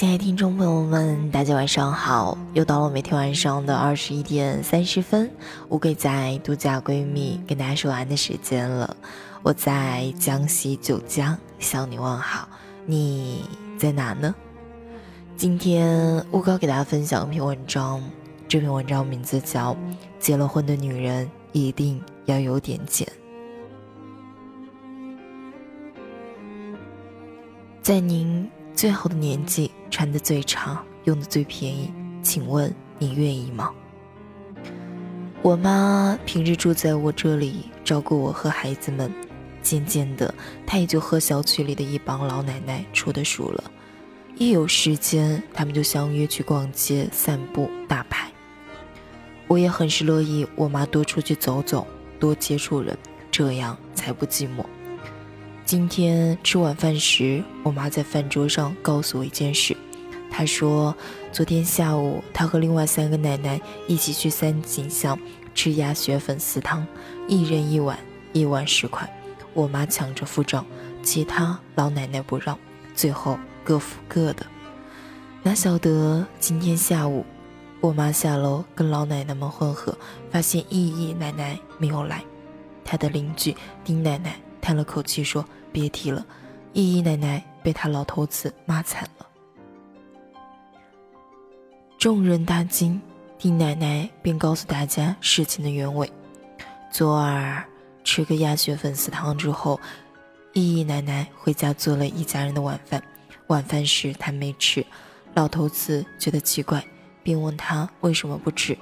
亲爱的听众朋友们，大家晚上好！又到了每天晚上的二十一点三十分，乌龟在度假闺蜜跟大家说完的时间了。我在江西九江向你问好，你在哪呢？今天乌高给大家分享一篇文章，这篇文章名字叫《结了婚的女人一定要有点钱》。在您最好的年纪，穿的最长，用的最便宜，请问你愿意吗？我妈平日住在我这里，照顾我和孩子们。渐渐的，她也就和小区里的一帮老奶奶处得熟了。一有时间，他们就相约去逛街、散步、打牌。我也很是乐意，我妈多出去走走，多接触人，这样才不寂寞。今天吃晚饭时，我妈在饭桌上告诉我一件事。她说，昨天下午她和另外三个奶奶一起去三井巷吃鸭血粉丝汤，一人一碗，一碗十块。我妈抢着付账，其他老奶奶不让，最后各付各的。哪晓得今天下午，我妈下楼跟老奶奶们混合，发现依依奶奶没有来。她的邻居丁奶奶叹了口气说：“别提了，依依奶奶被他老头子骂惨了。”众人大惊，丁奶奶便告诉大家事情的原委：昨儿。吃个鸭血粉丝汤之后，依依奶奶回家做了一家人的晚饭。晚饭时她没吃，老头子觉得奇怪，便问他为什么不吃。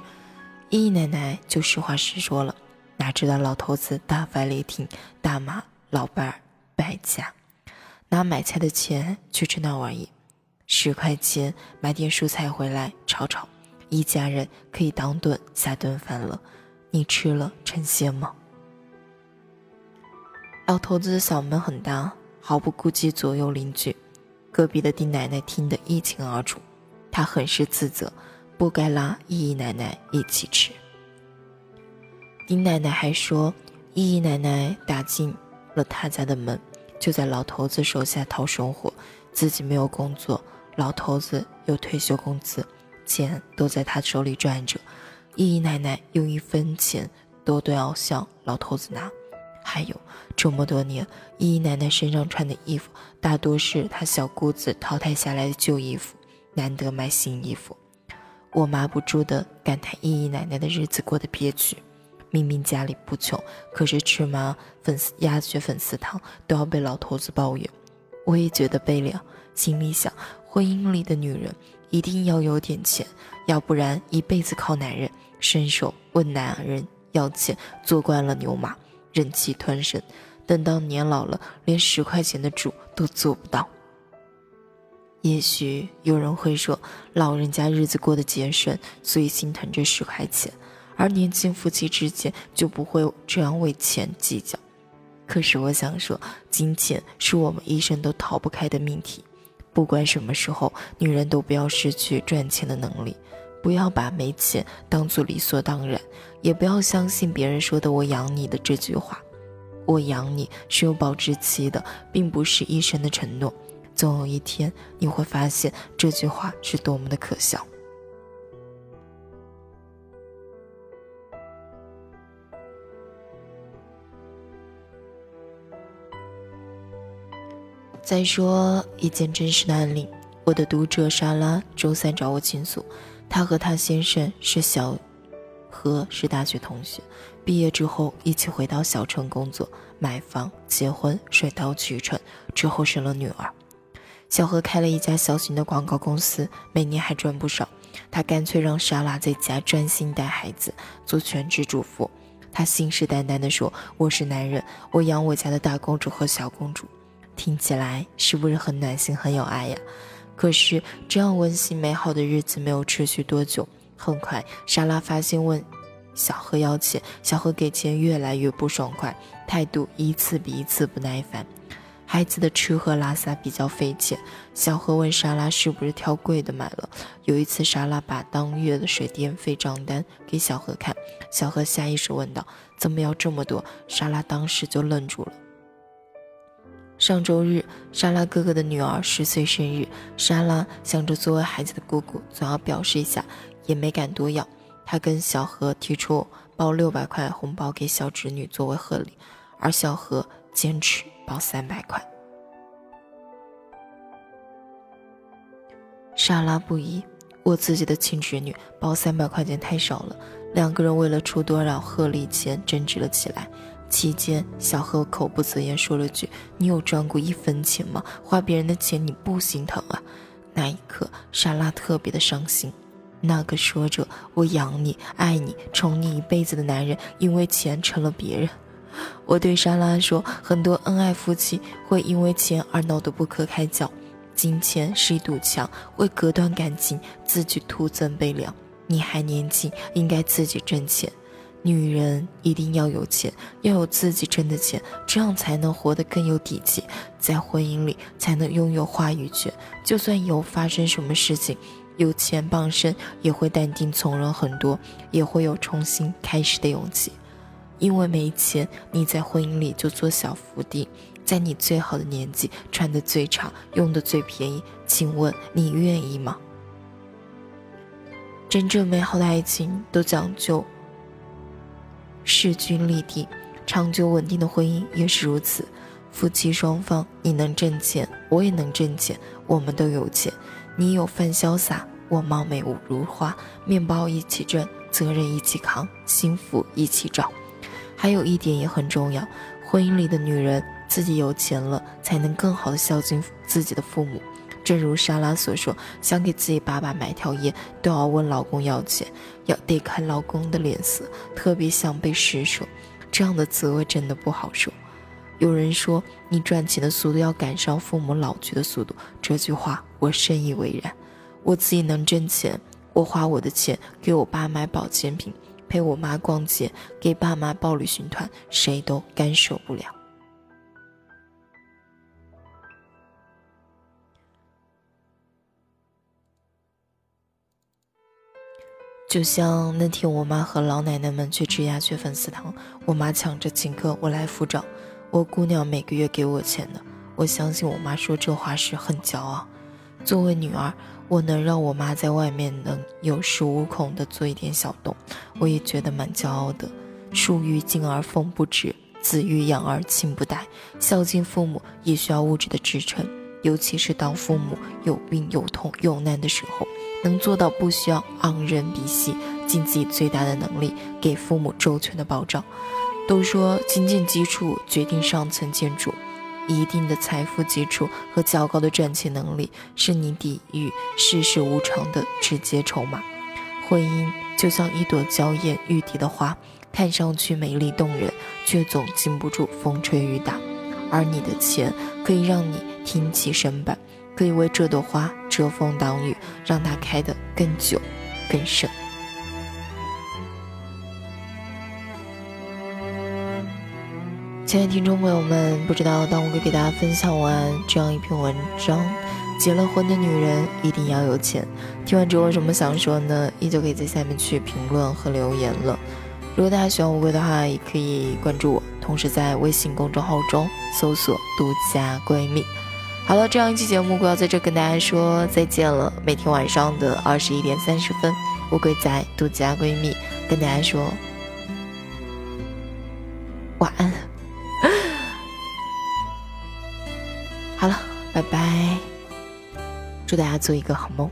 依依奶奶就实话实说了，哪知道老头子大发雷霆，大骂老伴儿败家，拿买菜的钱去吃那玩意，十块钱买点蔬菜回来炒炒，一家人可以当顿下顿饭了。你吃了成仙吗？老头子的嗓门很大，毫不顾及左右邻居。隔壁的丁奶奶听得一清二楚，她很是自责，不该拉依依奶奶一起吃。丁奶奶还说，依依奶奶打进了他家的门，就在老头子手下讨生活，自己没有工作，老头子有退休工资，钱都在他手里转着，依依奶奶用一分钱都都要向老头子拿。还有这么多年，依依奶奶身上穿的衣服大多是她小姑子淘汰下来的旧衣服，难得买新衣服。我妈不住的感叹依依奶奶的日子过得憋屈，明明家里不穷，可是吃麻粉丝鸭血粉丝汤都要被老头子抱怨。我也觉得悲凉，心里想，婚姻里的女人一定要有点钱，要不然一辈子靠男人，伸手问男人要钱，做惯了牛马。忍气吞声，等到年老了，连十块钱的主都做不到。也许有人会说，老人家日子过得节省，所以心疼这十块钱，而年轻夫妻之间就不会这样为钱计较。可是我想说，金钱是我们一生都逃不开的命题，不管什么时候，女人都不要失去赚钱的能力。不要把没钱当做理所当然，也不要相信别人说的“我养你”的这句话。我养你是有保质期的，并不是一生的承诺。总有一天你会发现这句话是多么的可笑。再说一件真实的案例，我的读者莎拉周三找我倾诉。她和她先生是小何是大学同学，毕业之后一起回到小城工作，买房、结婚，水到渠成。之后生了女儿。小何开了一家小型的广告公司，每年还赚不少。他干脆让莎拉在家专心带孩子，做全职主妇。他信誓旦旦地说：“我是男人，我养我家的大公主和小公主。”听起来是不是很暖心、很有爱呀？可是，这样温馨美好的日子没有持续多久。很快，莎拉发现问小何要钱，小何给钱越来越不爽快，态度一次比一次不耐烦。孩子的吃喝拉撒比较费钱，小何问莎拉是不是挑贵的买了。有一次，莎拉把当月的水电费账单给小何看，小何下意识问道：“怎么要这么多？”莎拉当时就愣住了。上周日，莎拉哥哥的女儿十岁生日，莎拉想着作为孩子的姑姑，总要表示一下，也没敢多要。她跟小何提出包六百块红包给小侄女作为贺礼，而小何坚持包三百块。莎拉不依，我自己的亲侄女包三百块钱太少了，两个人为了出多少贺礼钱争执了起来。期间，小何口不择言说了句：“你有赚过一分钱吗？花别人的钱你不心疼啊？”那一刻，莎拉特别的伤心。那个说着我养你、爱你、宠你一辈子的男人，因为钱成了别人。我对莎拉说：“很多恩爱夫妻会因为钱而闹得不可开交，金钱是一堵墙，会隔断感情，自己徒增悲凉。你还年轻，应该自己挣钱。”女人一定要有钱，要有自己挣的钱，这样才能活得更有底气，在婚姻里才能拥有话语权。就算有发生什么事情，有钱傍身也会淡定从容很多，也会有重新开始的勇气。因为没钱，你在婚姻里就做小伏低，在你最好的年纪，穿的最长，用的最便宜，请问你愿意吗？真正美好的爱情都讲究。势均力敌，长久稳定的婚姻也是如此。夫妻双方，你能挣钱，我也能挣钱，我们都有钱。你有份潇洒，我貌美如花，面包一起挣，责任一起扛，幸福一起找。还有一点也很重要，婚姻里的女人自己有钱了，才能更好的孝敬自己的父母。正如莎拉所说，想给自己爸爸买条烟，都要问老公要钱，要得看老公的脸色，特别想被施舍，这样的滋味真的不好受。有人说，你赚钱的速度要赶上父母老去的速度，这句话我深以为然。我自己能挣钱，我花我的钱给我爸买保健品，陪我妈逛街，给爸妈报旅行团，谁都干涉不了。就像那天，我妈和老奶奶们去吃鸭血粉丝汤，我妈抢着请客，我来付账。我姑娘每个月给我钱的，我相信我妈说这话时很骄傲。作为女儿，我能让我妈在外面能有恃无恐的做一点小动，我也觉得蛮骄傲的。树欲静而风不止，子欲养而亲不待。孝敬父母也需要物质的支撑，尤其是当父母有病有痛有难的时候。能做到不需要昂人鼻息，尽自己最大的能力给父母周全的保障。都说经济基础决定上层建筑，一定的财富基础和较高的赚钱能力是你抵御世事无常的直接筹码。婚姻就像一朵娇艳欲滴的花，看上去美丽动人，却总经不住风吹雨打。而你的钱可以让你挺起身板。可以为这朵花遮风挡雨，让它开得更久、更盛。亲爱的听众朋友们，不知道当我给大家分享完这样一篇文章，结了婚的女人一定要有钱。听完之后有什么想说呢？依旧可以在下面去评论和留言了。如果大家喜欢乌龟的话，也可以关注我，同时在微信公众号中搜索“独家闺蜜”。好了，这样一期节目，我要在这跟大家说再见了。每天晚上的二十一点三十分，乌龟仔独家闺蜜跟大家说 晚安。好了，拜拜，祝大家做一个好梦。